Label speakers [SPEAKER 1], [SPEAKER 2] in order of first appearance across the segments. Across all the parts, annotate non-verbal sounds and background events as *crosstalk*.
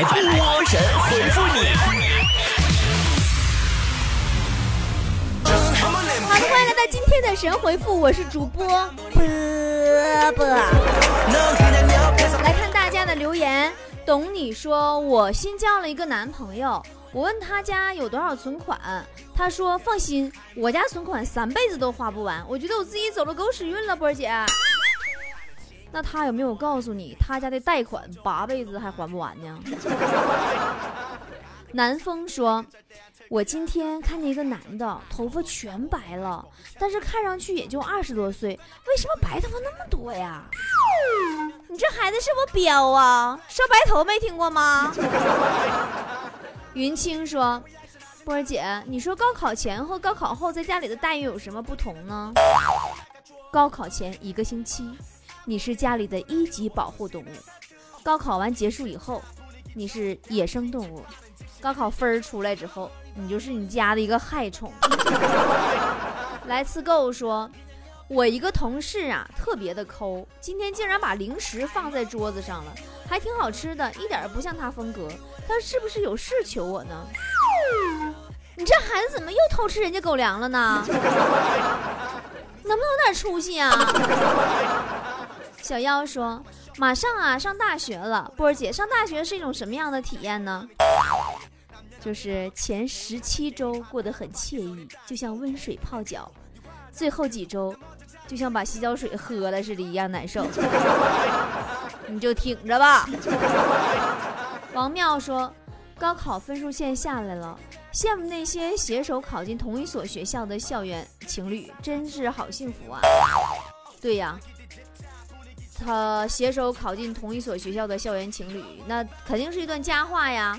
[SPEAKER 1] 来波神回复你。
[SPEAKER 2] 好的，欢迎来到今天的神回复，我是主播波波。来看大家的留言，懂你说我新交了一个男朋友，我问他家有多少存款，他说放心，我家存款三辈子都花不完。我觉得我自己走了狗屎运了，波儿姐。那他有没有告诉你，他家的贷款八辈子还还不完呢？*laughs* 南风说：“我今天看见一个男的，头发全白了，但是看上去也就二十多岁，为什么白头发那么多呀？你这孩子是不是彪啊？说白头没听过吗？” *laughs* 云清说：“波儿姐，你说高考前和高考后在家里的待遇有什么不同呢？高考前一个星期。”你是家里的一级保护动物，高考完结束以后，你是野生动物。高考分儿出来之后，你就是你家的一个害虫。*laughs* 来次购说，我一个同事啊，特别的抠，今天竟然把零食放在桌子上了，还挺好吃的，一点不像他风格。他是不是有事求我呢？你这孩子怎么又偷吃人家狗粮了呢？*laughs* 能不能有点出息啊？小妖说：“马上啊，上大学了。波儿姐，上大学是一种什么样的体验呢？就是前十七周过得很惬意，就像温水泡脚；最后几周，就像把洗脚水喝了似的，一样难受。*laughs* 你就挺着吧。*laughs* ”王妙说：“高考分数线下来了，羡慕那些携手考进同一所学校的校园情侣，真是好幸福啊！”对呀。他携手考进同一所学校的校园情侣，那肯定是一段佳话呀。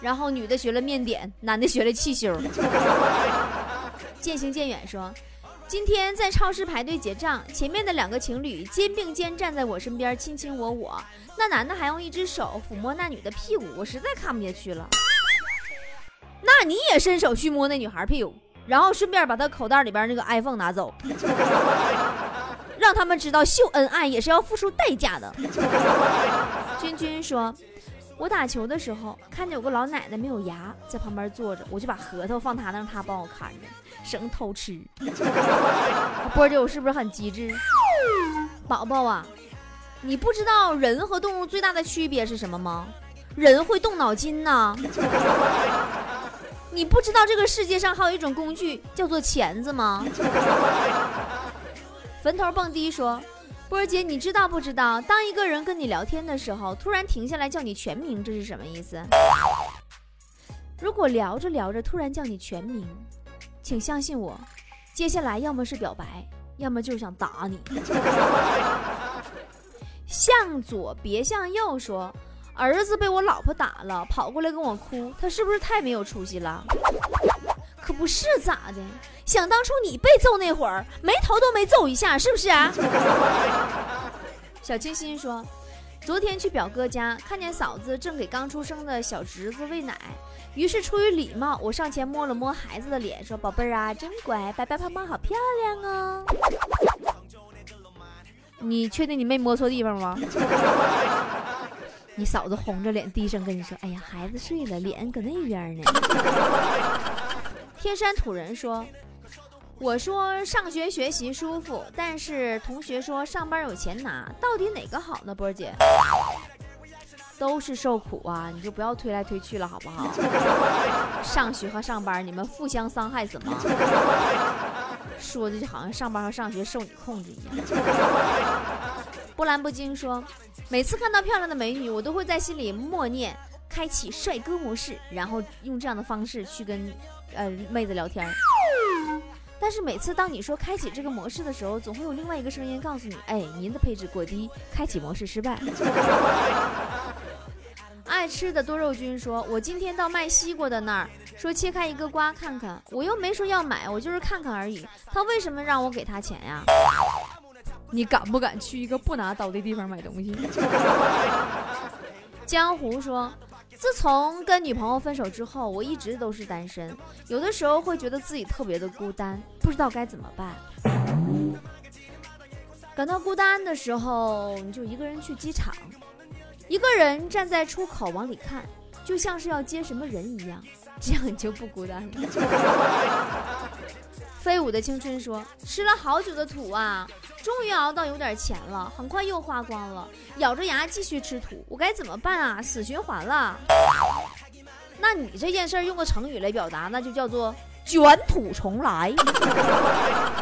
[SPEAKER 2] 然后女的学了面点，男的学了汽修。*laughs* 渐行渐远说，今天在超市排队结账，前面的两个情侣肩并肩站在我身边，卿卿我我。那男的还用一只手抚摸那女的屁股，我实在看不下去了。那你也伸手去摸那女孩屁股，然后顺便把她口袋里边那个 iPhone 拿走。让他们知道秀恩爱也是要付出代价的。*laughs* 君君说：“我打球的时候看见有个老奶奶没有牙，在旁边坐着，我就把核桃放她那，让她帮我看着，省偷吃。*laughs* ”波姐，我是不是很机智？宝宝啊，你不知道人和动物最大的区别是什么吗？人会动脑筋呐。*laughs* 你不知道这个世界上还有一种工具叫做钳子吗？坟头蹦迪说：“波儿姐，你知道不知道，当一个人跟你聊天的时候，突然停下来叫你全名，这是什么意思？如果聊着聊着突然叫你全名，请相信我，接下来要么是表白，要么就是想打你。向左别向右说，儿子被我老婆打了，跑过来跟我哭，他是不是太没有出息了？可不是咋的。”想当初你被揍那会儿，眉头都没皱一下，是不是啊？*laughs* 小清新说，昨天去表哥家，看见嫂子正给刚出生的小侄子喂奶，于是出于礼貌，我上前摸了摸孩子的脸，说：“宝贝儿啊，真乖，白白胖胖，好漂亮哦。”你确定你没摸错地方吗？*laughs* 你嫂子红着脸低声跟你说：“哎呀，孩子睡了，脸搁那边呢。”天山土人说。我说上学学习舒服，但是同学说上班有钱拿，到底哪个好呢？波儿姐，都是受苦啊，你就不要推来推去了，好不好？*laughs* 上学和上班，你们互相伤害什么？说的就好像上班和上学受你控制一样。波澜不惊说，每次看到漂亮的美女，我都会在心里默念开启帅哥模式，然后用这样的方式去跟呃妹子聊天。但是每次当你说开启这个模式的时候，总会有另外一个声音告诉你：“哎，您的配置过低，开启模式失败。”爱吃的多肉君说：“我今天到卖西瓜的那儿，说切开一个瓜看看，我又没说要买，我就是看看而已。他为什么让我给他钱呀？你敢不敢去一个不拿刀的地方买东西？”江湖说。自从跟女朋友分手之后，我一直都是单身。有的时候会觉得自己特别的孤单，不知道该怎么办。感到孤单的时候，你就一个人去机场，一个人站在出口往里看，就像是要接什么人一样，这样你就不孤单了。*laughs* 飞舞的青春说：“吃了好久的土啊，终于熬到有点钱了，很快又花光了，咬着牙继续吃土，我该怎么办啊？死循环了。那你这件事用个成语来表达，那就叫做卷土重来。”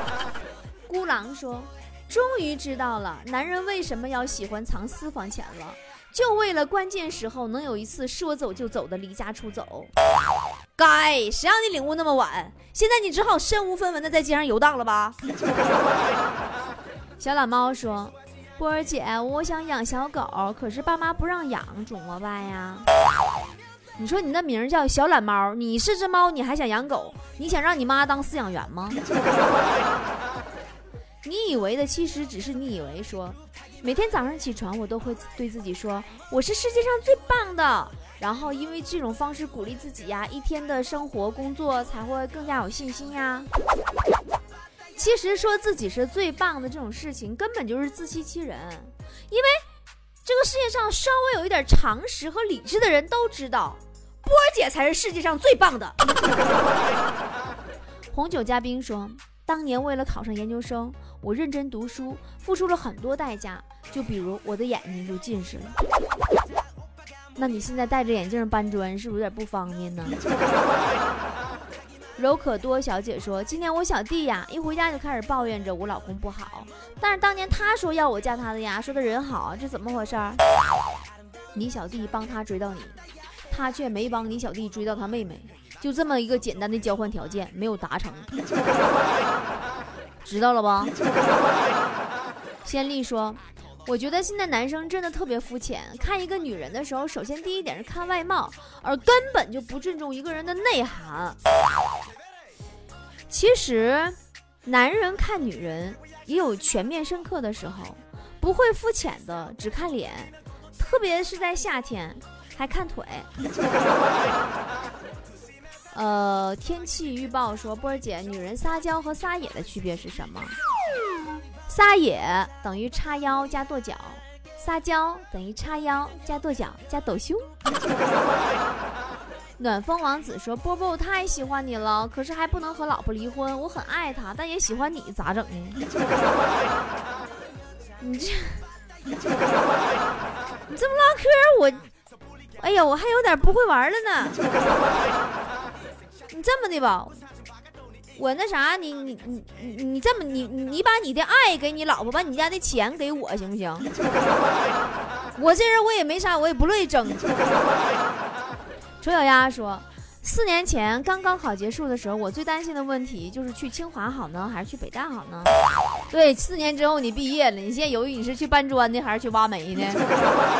[SPEAKER 2] *laughs* 孤狼说：“终于知道了，男人为什么要喜欢藏私房钱了，就为了关键时候能有一次说走就走的离家出走。”该，谁让你领悟那么晚？现在你只好身无分文的在街上游荡了吧？小懒猫说：“波儿姐，我想养小狗，可是爸妈不让养，怎么办呀？”你说你那名叫小懒猫，你是只猫，你还想养狗？你想让你妈当饲养员吗？*laughs* 你以为的其实只是你以为。说，每天早上起床，我都会对自己说，我是世界上最棒的。然后，因为这种方式鼓励自己呀，一天的生活工作才会更加有信心呀。其实说自己是最棒的这种事情，根本就是自欺欺人。因为这个世界上稍微有一点常识和理智的人都知道，波儿姐才是世界上最棒的。*laughs* 红酒嘉宾说，当年为了考上研究生，我认真读书，付出了很多代价，就比如我的眼睛就近视了。那你现在戴着眼镜搬砖，是不是有点不方便呢？柔可多小姐说：“今年我小弟呀，一回家就开始抱怨着我老公不好，但是当年他说要我嫁他的呀，说他人好，这怎么回事？你小弟帮他追到你，他却没帮你小弟追到他妹妹，就这么一个简单的交换条件没有达成，*laughs* 知道了吧？”仙丽说。我觉得现在男生真的特别肤浅，看一个女人的时候，首先第一点是看外貌，而根本就不注重一个人的内涵。其实，男人看女人也有全面深刻的时候，不会肤浅的只看脸，特别是在夏天还看腿。*laughs* 呃，天气预报说，波儿姐，女人撒娇和撒野的区别是什么？撒野等于叉腰加跺脚，撒娇等于叉腰加跺脚加抖胸。暖风王子说：“波波，我太喜欢你了，可是还不能和老婆离婚。我很爱她，但也喜欢你，咋整呢？” *laughs* 你这，你这么唠嗑，我，哎呀，我还有点不会玩了呢。*laughs* 你这么的吧。我那啥，你你你你你这么你你把你的爱给你老婆，把你家的钱给我行不行？*laughs* 我这人我也没啥，我也不乐意争。丑小鸭说，四年前刚高考结束的时候，我最担心的问题就是去清华好呢，还是去北大好呢？对，四年之后你毕业了，你现在犹豫你是去搬砖的还是去挖煤呢？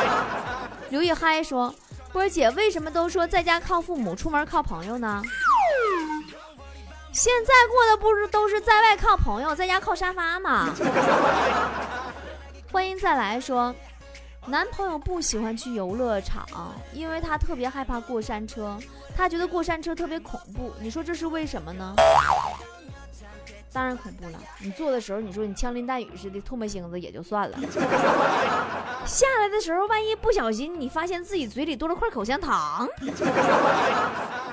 [SPEAKER 2] *laughs* 刘一嗨说，波姐为什么都说在家靠父母，出门靠朋友呢？现在过的不是都是在外靠朋友，在家靠沙发吗？*laughs* 欢迎再来说，男朋友不喜欢去游乐场，因为他特别害怕过山车，他觉得过山车特别恐怖。你说这是为什么呢？当然恐怖了！你坐的时候，你说你枪林弹雨似的唾沫星子也就算了，下来的时候，万一不小心你发现自己嘴里多了块口香糖，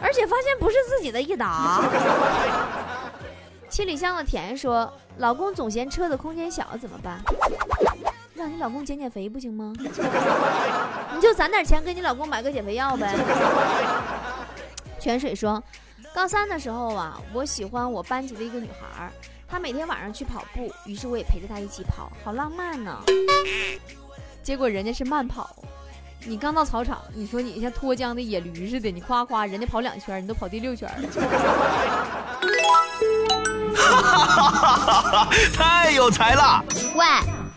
[SPEAKER 2] 而且发现不是自己的，一打。七里香的甜说：“老公总嫌车的空间小，怎么办？让你老公减减肥不行吗？*laughs* 你就攒点钱给你老公买个减肥药呗。”泉水说。高三的时候啊，我喜欢我班级的一个女孩，她每天晚上去跑步，于是我也陪着她一起跑，好浪漫呢。结果人家是慢跑，你刚到操场，你说你像脱缰的野驴似的，你夸夸人家跑两圈，你都跑第六圈了。哈哈
[SPEAKER 1] 哈哈太有才了！
[SPEAKER 3] 喂，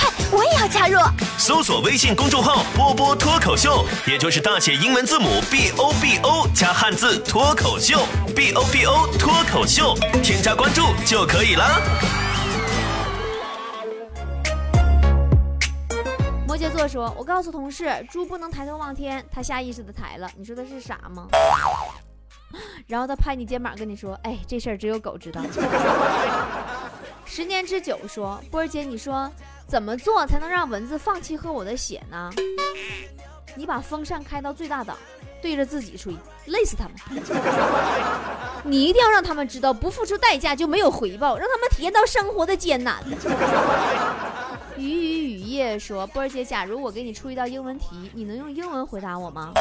[SPEAKER 3] 快，我也要加入！
[SPEAKER 1] 搜索微信公众号“波波脱口秀”，也就是大写英文字母 B O B O 加汉字“脱口秀 ”，B O B O 脱口秀，添加关注就可以了。
[SPEAKER 2] 摩羯座说：“我告诉同事，猪不能抬头望天，他下意识的抬了。你说他是傻吗？”然后他拍你肩膀跟你说：“哎，这事儿只有狗知道。” *laughs* 十年之久说：“波儿姐，你说怎么做才能让蚊子放弃喝我的血呢？你把风扇开到最大档，对着自己吹，累死他们。*laughs* 你一定要让他们知道，不付出代价就没有回报，让他们体验到生活的艰难。”雨雨雨夜说：“波儿姐，假如我给你出一道英文题，你能用英文回答我吗？”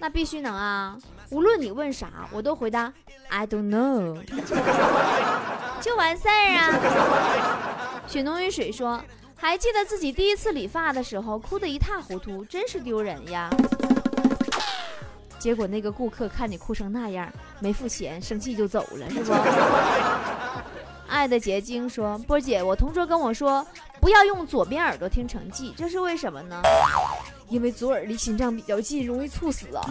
[SPEAKER 2] 那必须能啊！无论你问啥，我都回答 I don't know，*laughs* 就完事儿啊。雪浓于水说：“还记得自己第一次理发的时候，哭得一塌糊涂，真是丢人呀。”结果那个顾客看你哭成那样，没付钱，生气就走了，是不？*laughs* 爱的结晶说：“波姐，我同桌跟我说，不要用左边耳朵听成绩，这是为什么呢？”因为左耳离心脏比较近，容易猝死啊。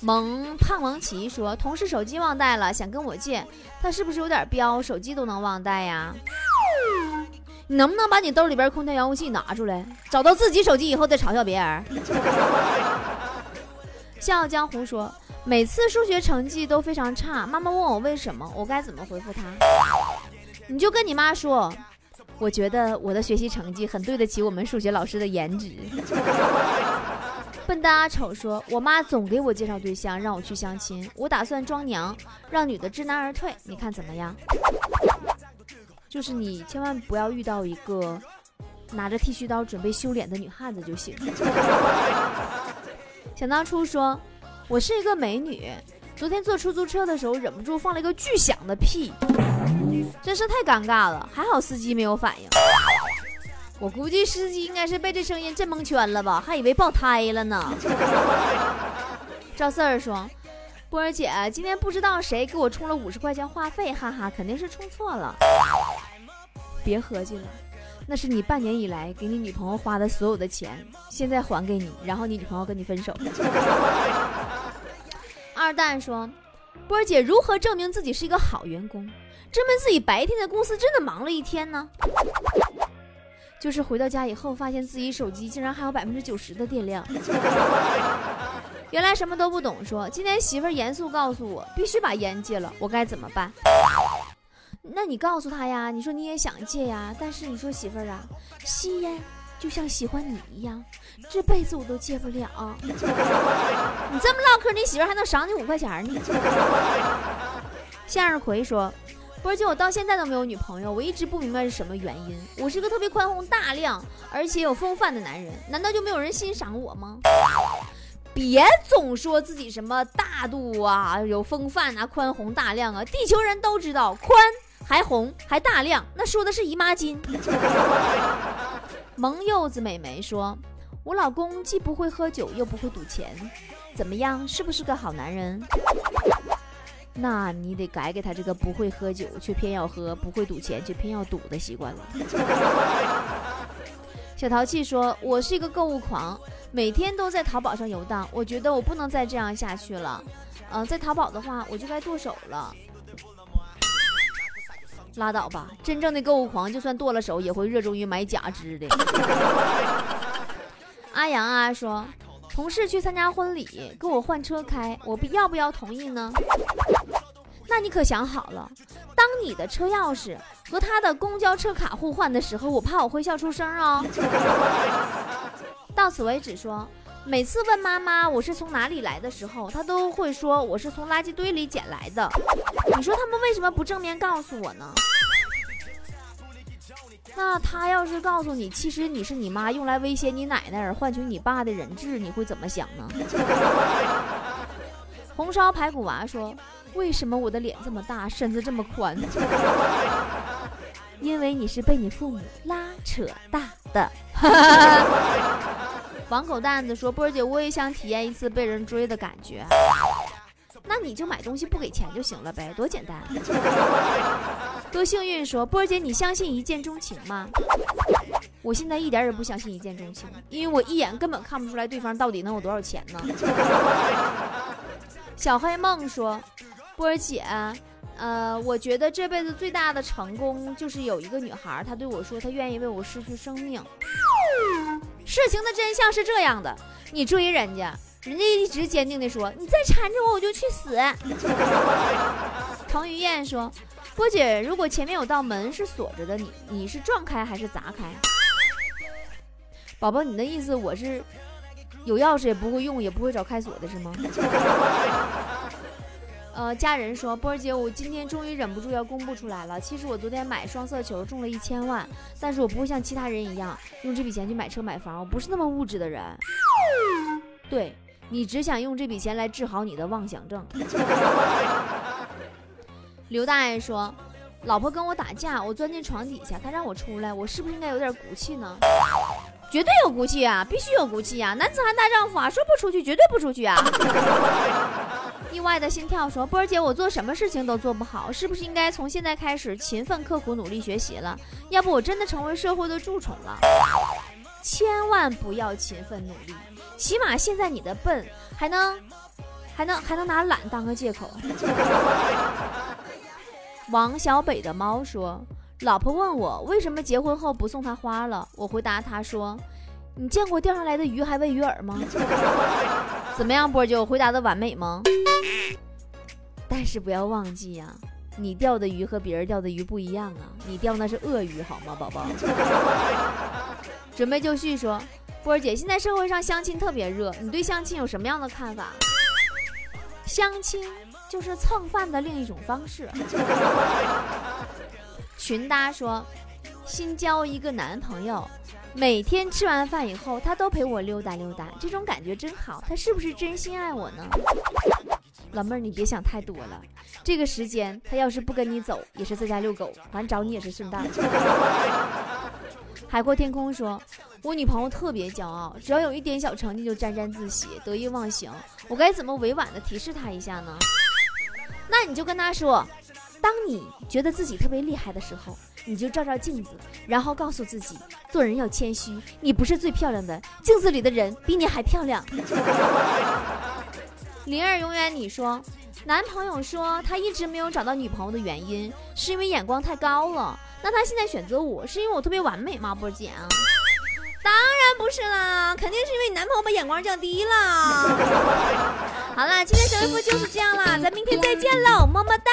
[SPEAKER 2] 萌胖萌奇说，同事手机忘带了，想跟我借，他是不是有点彪？手机都能忘带呀？你能不能把你兜里边空调遥控器拿出来，找到自己手机以后再嘲笑别人？*laughs* 笑傲江湖说，每次数学成绩都非常差，妈妈问我为什么，我该怎么回复她？你就跟你妈说。我觉得我的学习成绩很对得起我们数学老师的颜值。笨蛋阿丑说：“我妈总给我介绍对象，让我去相亲。我打算装娘，让女的知难而退。你看怎么样？就是你千万不要遇到一个拿着剃须刀准备修脸的女汉子就行。*laughs* ”想当初说：“我是一个美女，昨天坐出租车的时候忍不住放了一个巨响的屁。”真是太尴尬了，还好司机没有反应。我估计司机应该是被这声音震蒙圈了吧，还以为爆胎了呢。赵四儿说：“波儿姐，今天不知道谁给我充了五十块钱话费，哈哈，肯定是充错了。别合计了，那是你半年以来给你女朋友花的所有的钱，现在还给你，然后你女朋友跟你分手。*laughs* ”二蛋说：“波儿姐，如何证明自己是一个好员工？”证明自己白天在公司真的忙了一天呢，就是回到家以后，发现自己手机竟然还有百分之九十的电量。*laughs* 原来什么都不懂，说今天媳妇儿严肃告诉我，必须把烟戒了，我该怎么办？那你告诉他呀，你说你也想戒呀，但是你说媳妇儿啊，吸烟就像喜欢你一样，这辈子我都戒不了。*laughs* 你这么唠嗑，你媳妇儿还能赏你五块钱呢。*laughs* 向日葵说。而且我到现在都没有女朋友，我一直不明白是什么原因。我是个特别宽宏大量，而且有风范的男人，难道就没有人欣赏我吗？别总说自己什么大度啊，有风范啊，宽宏大量啊，地球人都知道，宽还红还大量，那说的是姨妈巾。*laughs* 萌柚子美眉说：“我老公既不会喝酒，又不会赌钱，怎么样？是不是个好男人？”那你得改改他这个不会喝酒却偏要喝，不会赌钱却偏要赌的习惯了。*laughs* 小淘气说：“我是一个购物狂，每天都在淘宝上游荡。我觉得我不能再这样下去了。嗯，在淘宝的话，我就该剁手了。拉倒吧，真正的购物狂就算剁了手，也会热衷于买假肢的。*laughs* ”阿阳啊说。同事去参加婚礼，给我换车开，我不要不要同意呢？那你可想好了，当你的车钥匙和他的公交车卡互换的时候，我怕我会笑出声哦。*laughs* 到此为止，说每次问妈妈我是从哪里来的时候，她都会说我是从垃圾堆里捡来的。你说他们为什么不正面告诉我呢？那他要是告诉你，其实你是你妈用来威胁你奶奶而换取你爸的人质，你会怎么想呢？*laughs* 红烧排骨娃说：“为什么我的脸这么大，身子这么宽？*laughs* 因为你是被你父母拉扯大的。*laughs* ”王狗蛋子说：“波儿姐，我也想体验一次被人追的感觉。那你就买东西不给钱就行了呗，多简单。”多幸运说：“波儿姐，你相信一见钟情吗？”我现在一点也不相信一见钟情，因为我一眼根本看不出来对方到底能有多少钱呢。小黑梦说：“波儿姐，呃，我觉得这辈子最大的成功就是有一个女孩，她对我说她愿意为我失去生命。事情的真相是这样的，你追人家，人家一直坚定的说你再缠着我我就去死。”彭于晏说：“波姐，如果前面有道门是锁着的，你你是撞开还是砸开？”宝宝，你的意思我是有钥匙也不会用，也不会找开锁的是吗？呃，家人说，波儿姐，我今天终于忍不住要公布出来了。其实我昨天买双色球中了一千万，但是我不会像其他人一样用这笔钱去买车买房，我不是那么物质的人。对你只想用这笔钱来治好你的妄想症。刘大爷说。老婆跟我打架，我钻进床底下，他让我出来，我是不是应该有点骨气呢？绝对有骨气啊，必须有骨气啊！男子汉大丈夫啊，说不出去绝对不出去啊！意外的心跳说：“波儿姐，我做什么事情都做不好，是不是应该从现在开始勤奋刻苦努力学习了？要不我真的成为社会的蛀虫了。千万不要勤奋努力，起码现在你的笨还能还能还能拿懒当个借口。*laughs* ”王小北的猫说：“老婆问我为什么结婚后不送她花了，我回答她说：‘你见过钓上来的鱼还喂鱼饵吗？’ *laughs* 怎么样，波姐，我回答的完美吗？但是不要忘记呀，你钓的鱼和别人钓的鱼不一样啊，你钓那是鳄鱼好吗，宝宝？准备就绪说，波儿姐，现在社会上相亲特别热，你对相亲有什么样的看法？相亲。”就是蹭饭的另一种方式。群搭说，新交一个男朋友，每天吃完饭以后，他都陪我溜达溜达，这种感觉真好。他是不是真心爱我呢？老妹儿，你别想太多了。这个时间，他要是不跟你走，也是在家遛狗，反正找你也是顺道。*laughs* 海阔天空说，我女朋友特别骄傲，只要有一点小成绩就沾沾自喜、得意忘形。我该怎么委婉的提示她一下呢？那你就跟他说，当你觉得自己特别厉害的时候，你就照照镜子，然后告诉自己，做人要谦虚，你不是最漂亮的，镜子里的人比你还漂亮。灵儿永远你说，男朋友说他一直没有找到女朋友的原因，是因为眼光太高了。那他现在选择我是因为我特别完美吗？波姐？当然不是啦，肯定是因为你男朋友把眼光降低了。好啦，今天小微博就是这样啦，咱明天再见喽，么么哒。